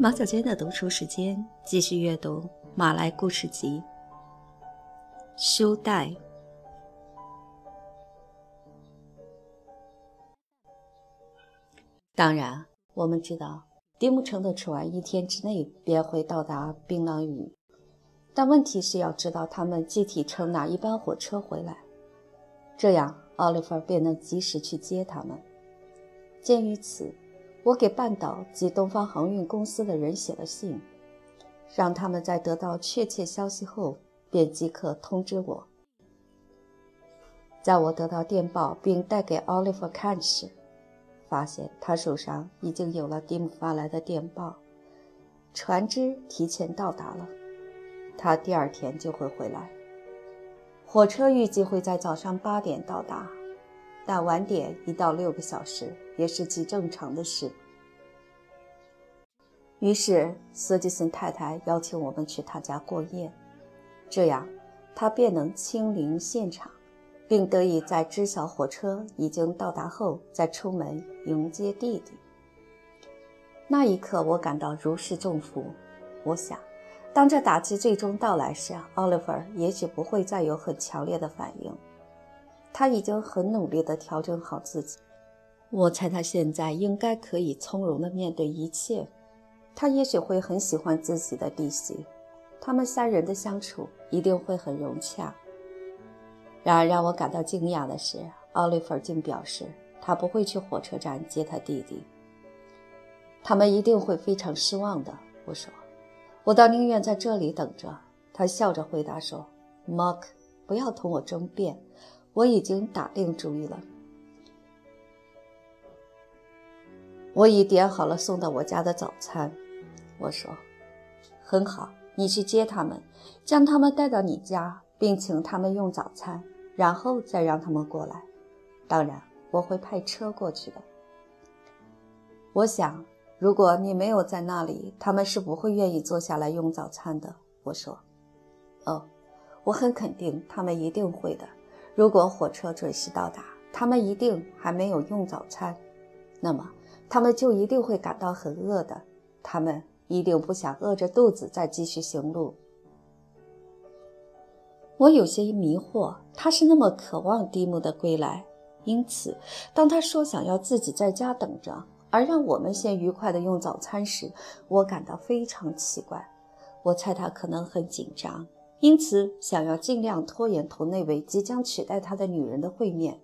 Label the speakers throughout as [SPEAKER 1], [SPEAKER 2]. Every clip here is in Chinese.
[SPEAKER 1] 马小娟的读书时间，继续阅读《马来故事集》。书带。当然，我们知道丁木城的船一天之内便会到达槟榔屿，但问题是要知道他们具体乘哪一班火车回来，这样奥利弗便能及时去接他们。鉴于此。我给半岛及东方航运公司的人写了信，让他们在得到确切消息后便即刻通知我。在我得到电报并带给奥利弗看时，发现他手上已经有了蒂姆发来的电报，船只提前到达了，他第二天就会回来。火车预计会在早上八点到达。但晚点一到六个小时也是极正常的事。于是，斯蒂森太太邀请我们去他家过夜，这样他便能亲临现场，并得以在知晓火车已经到达后再出门迎接弟弟。那一刻，我感到如释重负。我想，当这打击最终到来时，奥利弗也许不会再有很强烈的反应。他已经很努力地调整好自己，我猜他现在应该可以从容地面对一切。他也许会很喜欢自己的弟媳，他们三人的相处一定会很融洽。然而，让我感到惊讶的是，奥利弗竟表示他不会去火车站接他弟弟。他们一定会非常失望的。我说：“我倒宁愿在这里等着。”他笑着回答说：“Mark，不要同我争辩。”我已经打定主意了。我已点好了送到我家的早餐。我说：“很好，你去接他们，将他们带到你家，并请他们用早餐，然后再让他们过来。当然，我会派车过去的。我想，如果你没有在那里，他们是不会愿意坐下来用早餐的。”我说：“哦，我很肯定，他们一定会的。”如果火车准时到达，他们一定还没有用早餐，那么他们就一定会感到很饿的。他们一定不想饿着肚子再继续行路。我有些迷惑，他是那么渴望蒂姆的归来，因此当他说想要自己在家等着，而让我们先愉快地用早餐时，我感到非常奇怪。我猜他可能很紧张。因此，想要尽量拖延同那位即将取代他的女人的会面，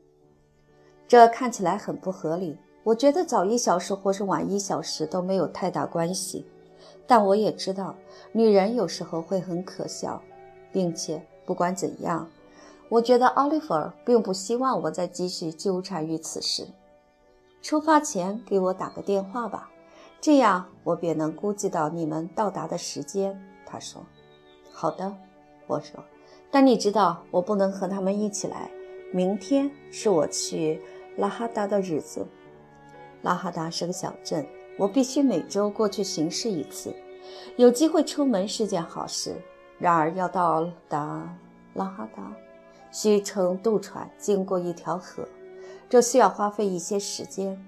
[SPEAKER 1] 这看起来很不合理。我觉得早一小时或是晚一小时都没有太大关系，但我也知道女人有时候会很可笑，并且不管怎样，我觉得奥利弗并不希望我再继续纠缠于此事。出发前给我打个电话吧，这样我便能估计到你们到达的时间。他说：“好的。”我说：“但你知道，我不能和他们一起来。明天是我去拉哈达的日子。拉哈达是个小镇，我必须每周过去巡视一次。有机会出门是件好事。然而要到达拉哈达，需乘渡船经过一条河，这需要花费一些时间。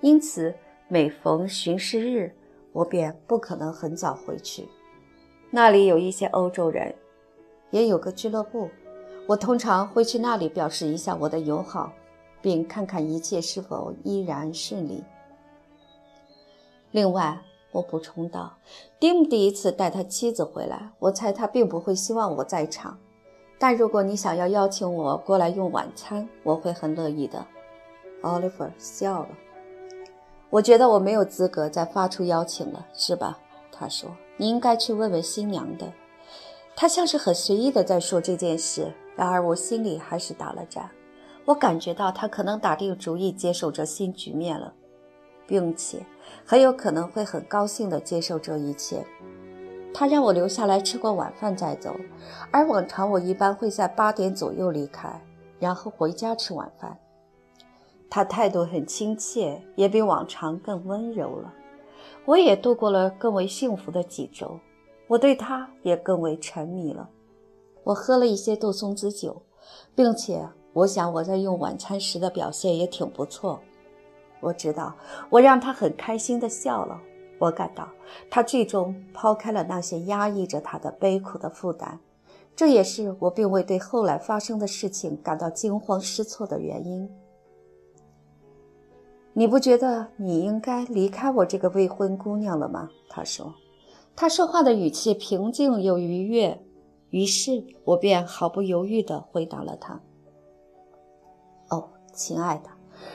[SPEAKER 1] 因此，每逢巡视日，我便不可能很早回去。那里有一些欧洲人。”也有个俱乐部，我通常会去那里表示一下我的友好，并看看一切是否依然顺利。另外，我补充道，蒂姆第一次带他妻子回来，我猜他并不会希望我在场。但如果你想要邀请我过来用晚餐，我会很乐意的。奥利弗笑了。我觉得我没有资格再发出邀请了，是吧？他说：“你应该去问问新娘的。”他像是很随意地在说这件事，然而我心里还是打了战。我感觉到他可能打定主意接受这新局面了，并且很有可能会很高兴地接受这一切。他让我留下来吃过晚饭再走，而往常我一般会在八点左右离开，然后回家吃晚饭。他态度很亲切，也比往常更温柔了。我也度过了更为幸福的几周。我对他也更为沉迷了。我喝了一些杜松子酒，并且我想我在用晚餐时的表现也挺不错。我知道我让他很开心地笑了。我感到他最终抛开了那些压抑着他的悲苦的负担，这也是我并未对后来发生的事情感到惊慌失措的原因。你不觉得你应该离开我这个未婚姑娘了吗？他说。他说话的语气平静又愉悦，于是我便毫不犹豫地回答了他：“哦，亲爱的，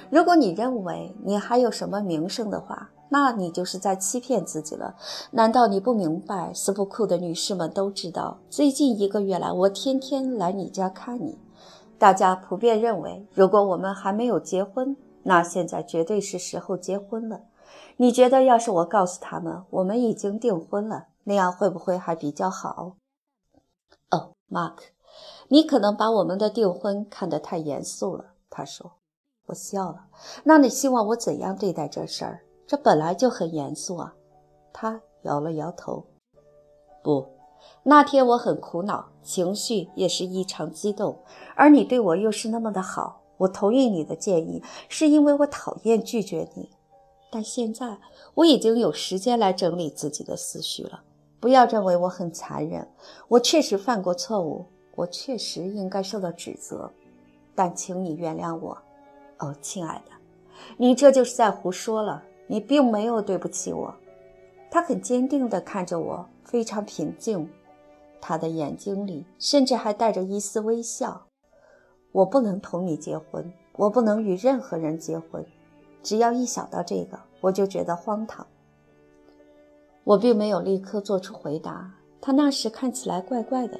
[SPEAKER 1] 如果你认为你还有什么名声的话，那你就是在欺骗自己了。难道你不明白？斯普库的女士们都知道，最近一个月来，我天天来你家看你。大家普遍认为，如果我们还没有结婚，那现在绝对是时候结婚了。”你觉得，要是我告诉他们我们已经订婚了，那样会不会还比较好？哦，Mark，你可能把我们的订婚看得太严肃了。他说。我笑了。那你希望我怎样对待这事儿？这本来就很严肃啊。他摇了摇头。不，那天我很苦恼，情绪也是异常激动，而你对我又是那么的好。我同意你的建议，是因为我讨厌拒绝你。但现在我已经有时间来整理自己的思绪了。不要认为我很残忍，我确实犯过错误，我确实应该受到指责。但请你原谅我，哦，亲爱的，你这就是在胡说了。你并没有对不起我。他很坚定地看着我，非常平静，他的眼睛里甚至还带着一丝微笑。我不能同你结婚，我不能与任何人结婚。只要一想到这个，我就觉得荒唐。我并没有立刻做出回答，他那时看起来怪怪的。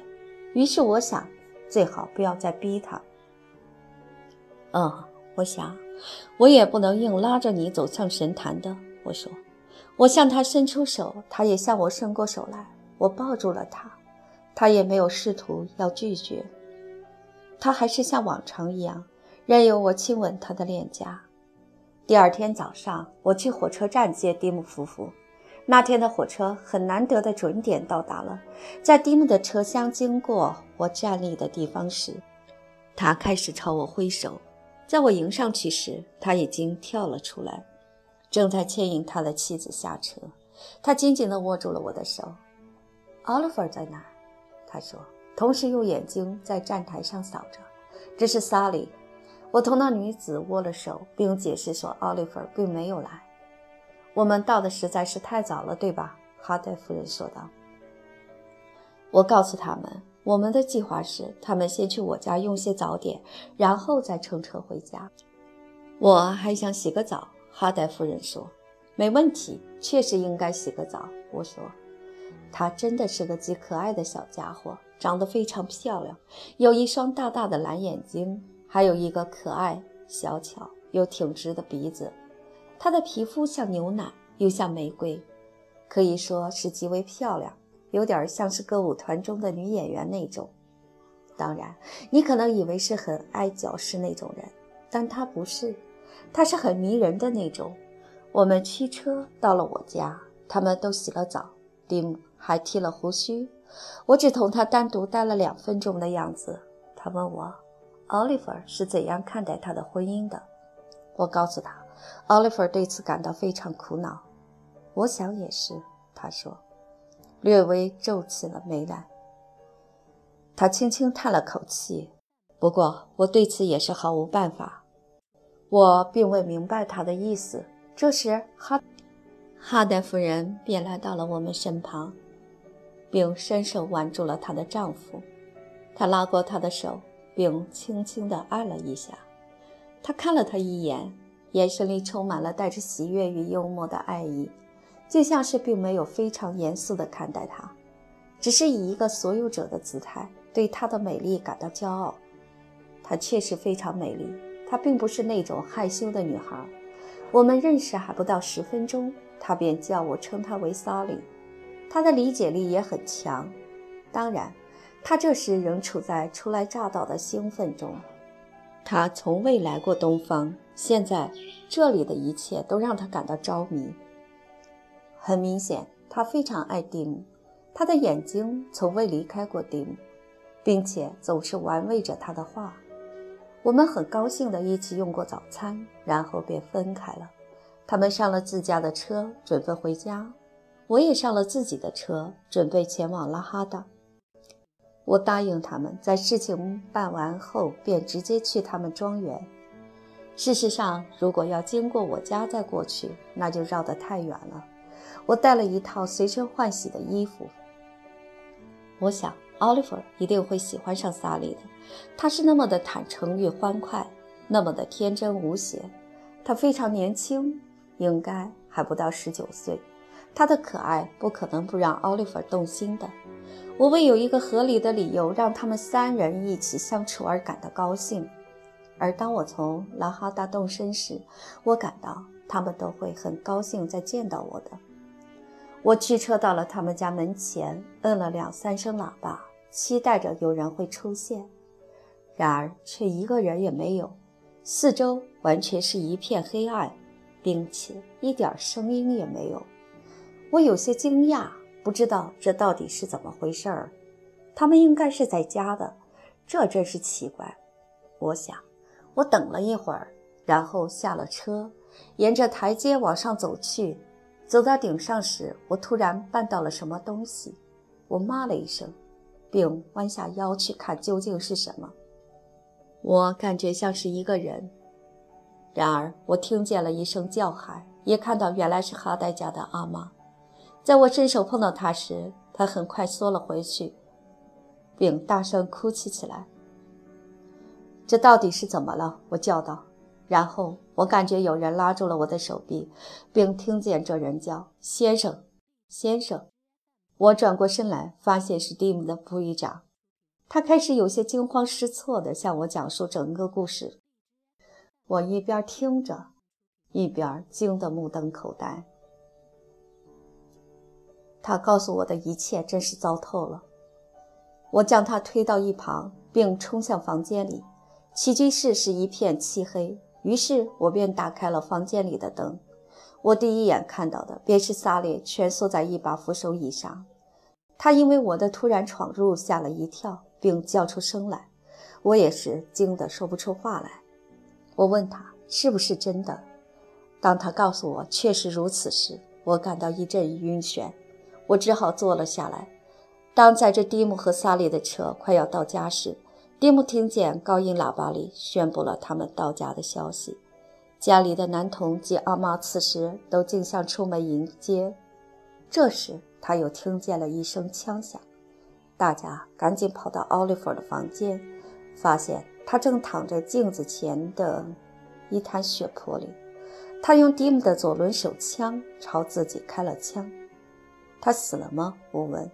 [SPEAKER 1] 于是我想，最好不要再逼他。嗯，我想，我也不能硬拉着你走向神坛的。我说，我向他伸出手，他也向我伸过手来。我抱住了他，他也没有试图要拒绝。他还是像往常一样，任由我亲吻他的脸颊。第二天早上，我去火车站接蒂姆夫妇。那天的火车很难得的准点到达了。在蒂姆的车厢经过我站立的地方时，他开始朝我挥手。在我迎上去时，他已经跳了出来，正在牵引他的妻子下车。他紧紧地握住了我的手。奥利弗在哪？他说，同时用眼睛在站台上扫着。这是萨利。我同那女子握了手，并解释说：“奥利弗并没有来。我们到的实在是太早了，对吧？”哈代夫人说道。我告诉他们，我们的计划是他们先去我家用些早点，然后再乘车回家。我还想洗个澡。哈代夫人说：“没问题，确实应该洗个澡。”我说：“她真的是个极可爱的小家伙，长得非常漂亮，有一双大大的蓝眼睛。”还有一个可爱、小巧又挺直的鼻子，她的皮肤像牛奶，又像玫瑰，可以说是极为漂亮，有点像是歌舞团中的女演员那种。当然，你可能以为是很爱矫饰那种人，但她不是，她是很迷人的那种。我们驱车到了我家，他们都洗了澡，蒂姆还剃了胡须。我只同他单独待了两分钟的样子。他问我。奥利弗是怎样看待他的婚姻的？我告诉他，奥利弗对此感到非常苦恼。我想也是，他说，略微皱起了眉来。他轻轻叹了口气。不过我对此也是毫无办法。我并未明白他的意思。这时，哈哈代夫人便来到了我们身旁，并伸手挽住了她的丈夫。她拉过他的手。并轻轻地按了一下，他看了他一眼，眼神里充满了带着喜悦与幽默的爱意，就像是并没有非常严肃地看待他，只是以一个所有者的姿态对她的美丽感到骄傲。她确实非常美丽，她并不是那种害羞的女孩。我们认识还不到十分钟，她便叫我称她为萨莉。她的理解力也很强，当然。他这时仍处在初来乍到的兴奋中，他从未来过东方，现在这里的一切都让他感到着迷。很明显，他非常爱丁，他的眼睛从未离开过丁，并且总是玩味着他的话。我们很高兴地一起用过早餐，然后便分开了。他们上了自家的车，准备回家。我也上了自己的车，准备前往拉哈达。我答应他们，在事情办完后便直接去他们庄园。事实上，如果要经过我家再过去，那就绕得太远了。我带了一套随身换洗的衣服。我想，奥利弗一定会喜欢上萨利的。他是那么的坦诚与欢快，那么的天真无邪。他非常年轻，应该还不到十九岁。他的可爱不可能不让奥利弗动心的。我为有一个合理的理由让他们三人一起相处而感到高兴，而当我从拉哈达动身时，我感到他们都会很高兴再见到我的。我驱车到了他们家门前，摁了两三声喇叭，期待着有人会出现，然而却一个人也没有，四周完全是一片黑暗，并且一点声音也没有。我有些惊讶。不知道这到底是怎么回事儿，他们应该是在家的，这真是奇怪。我想，我等了一会儿，然后下了车，沿着台阶往上走去。走到顶上时，我突然绊到了什么东西，我骂了一声，并弯下腰去看究竟是什么。我感觉像是一个人，然而我听见了一声叫喊，也看到原来是哈代家的阿妈。在我伸手碰到他时，他很快缩了回去，并大声哭泣起来。这到底是怎么了？我叫道。然后我感觉有人拉住了我的手臂，并听见这人叫：“先生，先生。”我转过身来，发现是蒂姆的副议长。他开始有些惊慌失措地向我讲述整个故事。我一边听着，一边惊得目瞪口呆。他告诉我的一切真是糟透了。我将他推到一旁，并冲向房间里。起居室是一片漆黑，于是我便打开了房间里的灯。我第一眼看到的便是萨利蜷缩在一把扶手椅上。他因为我的突然闯入吓了一跳，并叫出声来。我也是惊得说不出话来。我问他是不是真的。当他告诉我确实如此时，我感到一阵晕眩。我只好坐了下来。当载着蒂姆和萨利的车快要到家时，蒂姆听见高音喇叭里宣布了他们到家的消息。家里的男童及阿妈此时都竞相出门迎接。这时，他又听见了一声枪响，大家赶紧跑到奥利弗的房间，发现他正躺在镜子前的一滩血泊里。他用蒂姆的左轮手枪朝自己开了枪。他死了吗？我问。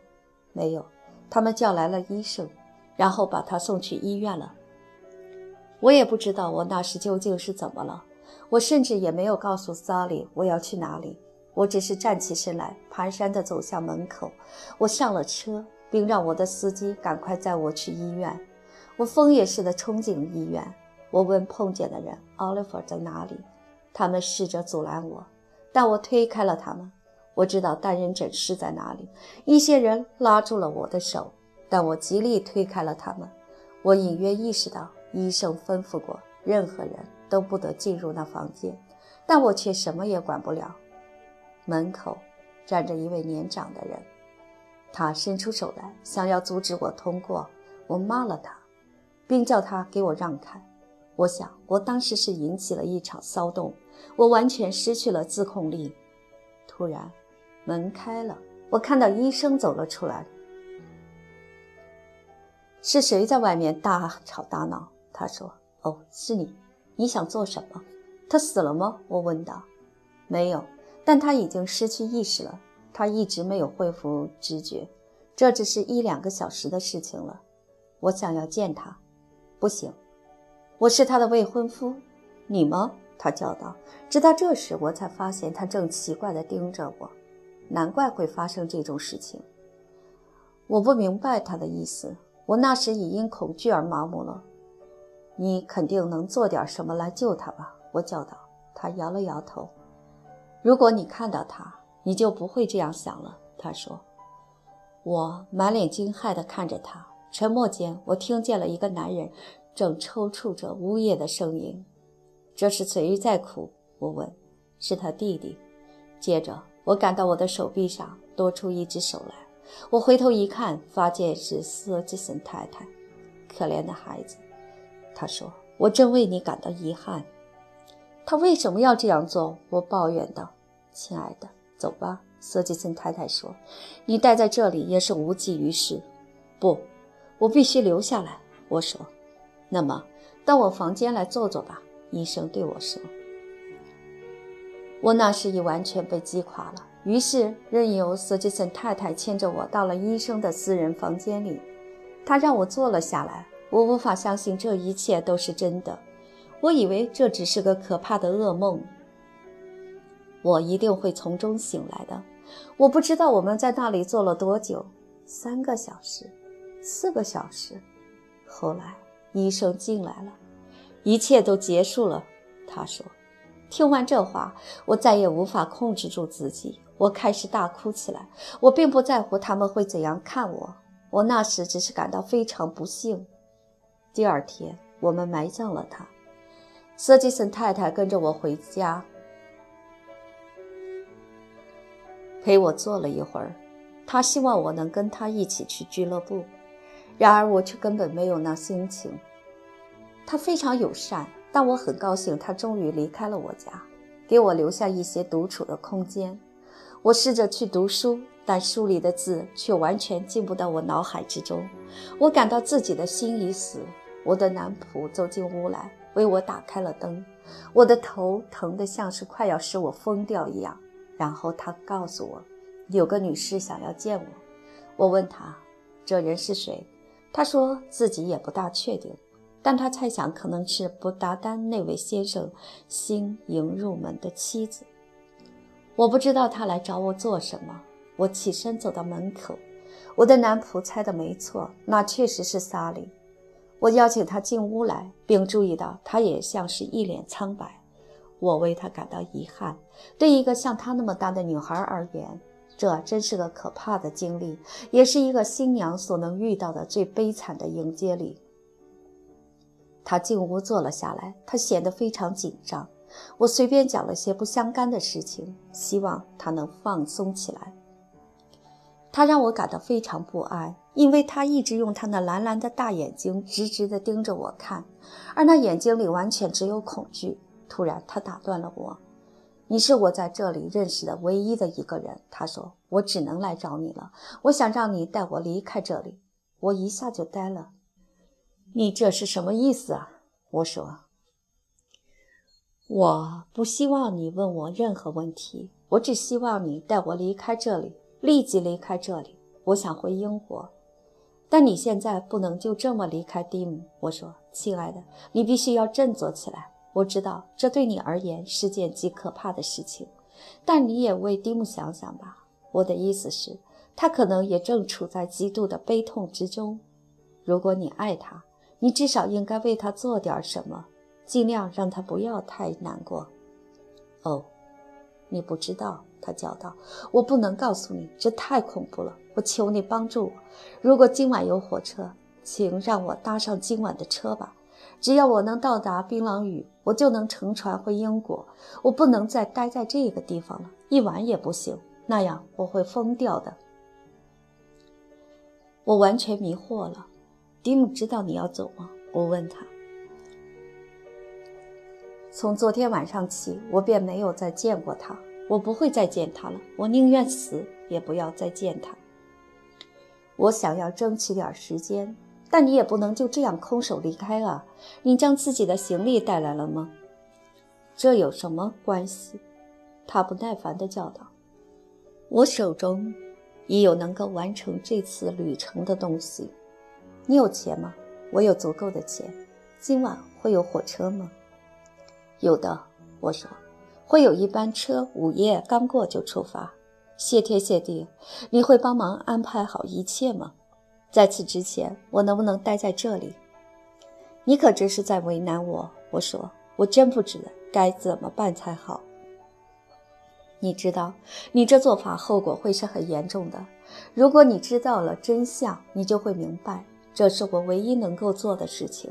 [SPEAKER 1] 没有，他们叫来了医生，然后把他送去医院了。我也不知道我那时究竟是怎么了。我甚至也没有告诉萨利我要去哪里。我只是站起身来，蹒跚地走向门口。我上了车，并让我的司机赶快载我去医院。我疯也似的冲进医院。我问碰见的人奥利弗在哪里，他们试着阻拦我，但我推开了他们。我知道单人诊室在哪里。一些人拉住了我的手，但我极力推开了他们。我隐约意识到医生吩咐过，任何人都不得进入那房间，但我却什么也管不了。门口站着一位年长的人，他伸出手来，想要阻止我通过。我骂了他，并叫他给我让开。我想，我当时是引起了一场骚动，我完全失去了自控力。突然。门开了，我看到医生走了出来。是谁在外面大吵大闹？他说：“哦，是你。你想做什么？”他死了吗？我问道。“没有，但他已经失去意识了。他一直没有恢复知觉。这只是一两个小时的事情了。我想要见他。不行，我是他的未婚夫。你吗？”他叫道。直到这时，我才发现他正奇怪地盯着我。难怪会发生这种事情。我不明白他的意思。我那时已因恐惧而麻木了。你肯定能做点什么来救他吧？我叫道。他摇了摇头。如果你看到他，你就不会这样想了。他说。我满脸惊骇地看着他。沉默间，我听见了一个男人正抽搐着呜咽的声音。这是谁在哭？我问。是他弟弟。接着。我感到我的手臂上多出一只手来。我回头一看，发现是斯吉森太太。可怜的孩子，他说：“我真为你感到遗憾。”他为什么要这样做？我抱怨道：“亲爱的，走吧。”斯吉森太太说：“你待在这里也是无济于事。”不，我必须留下来。我说：“那么到我房间来坐坐吧。”医生对我说。我那时已完全被击垮了，于是任由斯吉森太太牵着我到了医生的私人房间里。他让我坐了下来。我无法相信这一切都是真的。我以为这只是个可怕的噩梦。我一定会从中醒来的。我不知道我们在那里坐了多久，三个小时，四个小时。后来医生进来了，一切都结束了。他说。听完这话，我再也无法控制住自己，我开始大哭起来。我并不在乎他们会怎样看我，我那时只是感到非常不幸。第二天，我们埋葬了他。瑟吉森太太跟着我回家，陪我坐了一会儿。他希望我能跟他一起去俱乐部，然而我却根本没有那心情。他非常友善。但我很高兴，他终于离开了我家，给我留下一些独处的空间。我试着去读书，但书里的字却完全进不到我脑海之中。我感到自己的心已死。我的男仆走进屋来，为我打开了灯。我的头疼得像是快要使我疯掉一样。然后他告诉我，有个女士想要见我。我问他，这人是谁？他说自己也不大确定。但他猜想可能是布达丹那位先生新迎入门的妻子。我不知道他来找我做什么。我起身走到门口，我的男仆猜的没错，那确实是萨利。我邀请他进屋来，并注意到他也像是一脸苍白。我为他感到遗憾。对一个像她那么大的女孩而言，这真是个可怕的经历，也是一个新娘所能遇到的最悲惨的迎接礼。他进屋坐了下来，他显得非常紧张。我随便讲了些不相干的事情，希望他能放松起来。他让我感到非常不安，因为他一直用他那蓝蓝的大眼睛直直地盯着我看，而那眼睛里完全只有恐惧。突然，他打断了我：“你是我在这里认识的唯一的一个人。”他说：“我只能来找你了。我想让你带我离开这里。”我一下就呆了。你这是什么意思啊？我说，我不希望你问我任何问题，我只希望你带我离开这里，立即离开这里。我想回英国，但你现在不能就这么离开蒂姆。我说，亲爱的，你必须要振作起来。我知道这对你而言是件极可怕的事情，但你也为蒂姆想想吧。我的意思是，他可能也正处在极度的悲痛之中。如果你爱他，你至少应该为他做点什么，尽量让他不要太难过。哦，你不知道，他叫道：“我不能告诉你，这太恐怖了。我求你帮助我。如果今晚有火车，请让我搭上今晚的车吧。只要我能到达槟榔屿，我就能乘船回英国。我不能再待在这个地方了，一晚也不行，那样我会疯掉的。”我完全迷惑了。蒂姆知道你要走吗？我问他。从昨天晚上起，我便没有再见过他。我不会再见他了。我宁愿死，也不要再见他。我想要争取点时间，但你也不能就这样空手离开啊！你将自己的行李带来了吗？这有什么关系？他不耐烦地叫道：“我手中已有能够完成这次旅程的东西。”你有钱吗？我有足够的钱。今晚会有火车吗？有的，我说，会有一班车，午夜刚过就出发。谢天谢地，你会帮忙安排好一切吗？在此之前，我能不能待在这里？你可真是在为难我。我说，我真不知该怎么办才好。你知道，你这做法后果会是很严重的。如果你知道了真相，你就会明白。这是我唯一能够做的事情。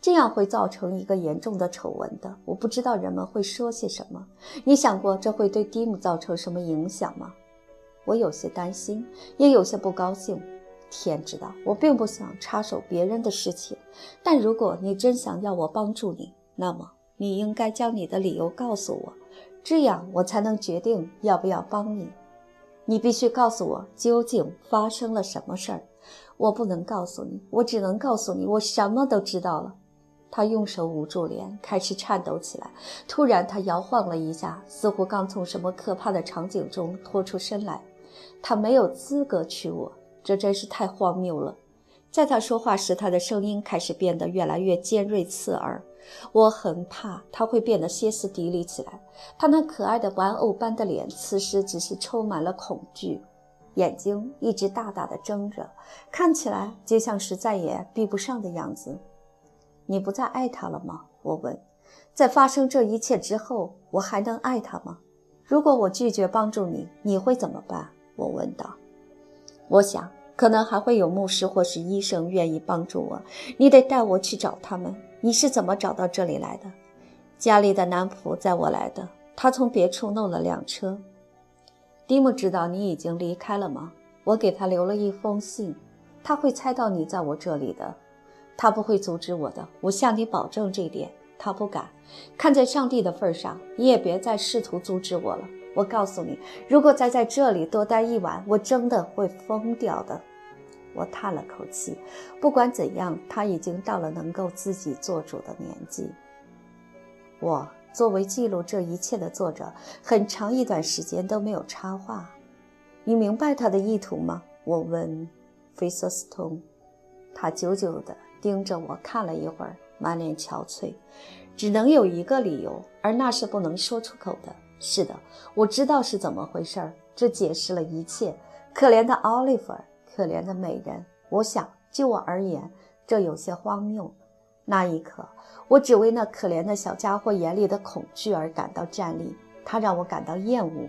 [SPEAKER 1] 这样会造成一个严重的丑闻的。我不知道人们会说些什么。你想过这会对蒂姆造成什么影响吗？我有些担心，也有些不高兴。天知道，我并不想插手别人的事情。但如果你真想要我帮助你，那么你应该将你的理由告诉我，这样我才能决定要不要帮你。你必须告诉我究竟发生了什么事儿。我不能告诉你，我只能告诉你，我什么都知道了。他用手捂住脸，开始颤抖起来。突然，他摇晃了一下，似乎刚从什么可怕的场景中脱出身来。他没有资格娶我，这真是太荒谬了。在他说话时，他的声音开始变得越来越尖锐刺耳。我很怕他会变得歇斯底里起来。他那可爱的玩偶般的脸，此时只是充满了恐惧，眼睛一直大大的睁着，看起来就像是再也闭不上的样子。你不再爱他了吗？我问。在发生这一切之后，我还能爱他吗？如果我拒绝帮助你，你会怎么办？我问道。我想，可能还会有牧师或是医生愿意帮助我。你得带我去找他们。你是怎么找到这里来的？家里的男仆载我来的。他从别处弄了辆车。蒂姆知道你已经离开了吗？我给他留了一封信。他会猜到你在我这里的。他不会阻止我的。我向你保证这一点。他不敢。看在上帝的份上，你也别再试图阻止我了。我告诉你，如果再在这里多待一晚，我真的会疯掉的。我叹了口气。不管怎样，他已经到了能够自己做主的年纪。我作为记录这一切的作者，很长一段时间都没有插话。你明白他的意图吗？我问菲瑟斯通。他久久地盯着我看了一会儿，满脸憔悴。只能有一个理由，而那是不能说出口的。是的，我知道是怎么回事儿。这解释了一切。可怜的奥利弗，可怜的美人。我想，就我而言，这有些荒谬。那一刻，我只为那可怜的小家伙眼里的恐惧而感到战栗。他让我感到厌恶。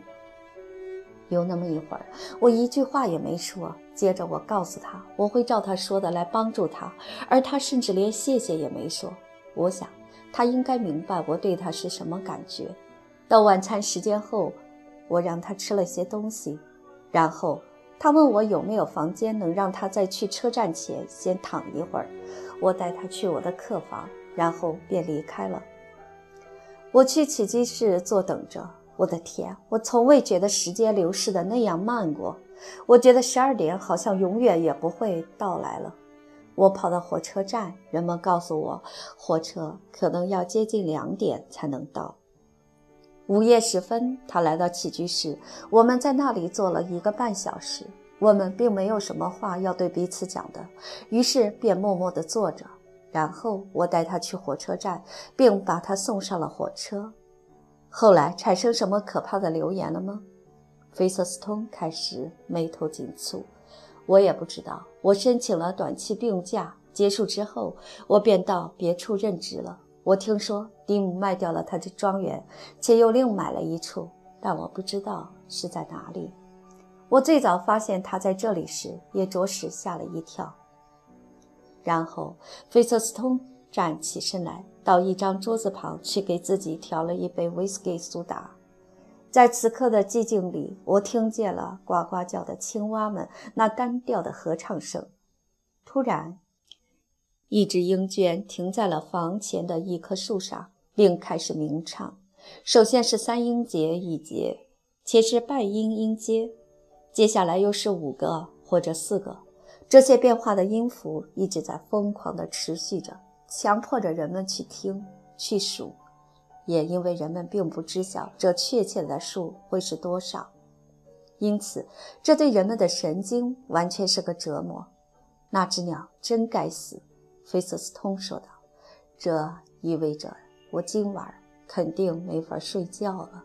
[SPEAKER 1] 有那么一会儿，我一句话也没说。接着，我告诉他，我会照他说的来帮助他，而他甚至连谢谢也没说。我想，他应该明白我对他是什么感觉。到晚餐时间后，我让他吃了些东西，然后他问我有没有房间能让他在去车站前先躺一会儿。我带他去我的客房，然后便离开了。我去起居室坐等着。我的天，我从未觉得时间流逝的那样慢过。我觉得十二点好像永远也不会到来了。我跑到火车站，人们告诉我，火车可能要接近两点才能到。午夜时分，他来到起居室，我们在那里坐了一个半小时。我们并没有什么话要对彼此讲的，于是便默默地坐着。然后我带他去火车站，并把他送上了火车。后来产生什么可怕的流言了吗？菲瑟斯通开始眉头紧蹙。我也不知道。我申请了短期病假，结束之后，我便到别处任职了。我听说蒂姆卖掉了他的庄园，且又另买了一处，但我不知道是在哪里。我最早发现他在这里时，也着实吓了一跳。然后，菲瑟斯通站起身来，到一张桌子旁去给自己调了一杯威士忌苏打。在此刻的寂静里，我听见了呱呱叫的青蛙们那单调的合唱声。突然，一只鹰鹃停在了房前的一棵树上，并开始鸣唱。首先是三音节一节，且是半音音阶，接下来又是五个或者四个。这些变化的音符一直在疯狂地持续着，强迫着人们去听、去数。也因为人们并不知晓这确切的数会是多少，因此这对人们的神经完全是个折磨。那只鸟真该死。菲瑟斯通说道：“这意味着我今晚肯定没法睡觉了。”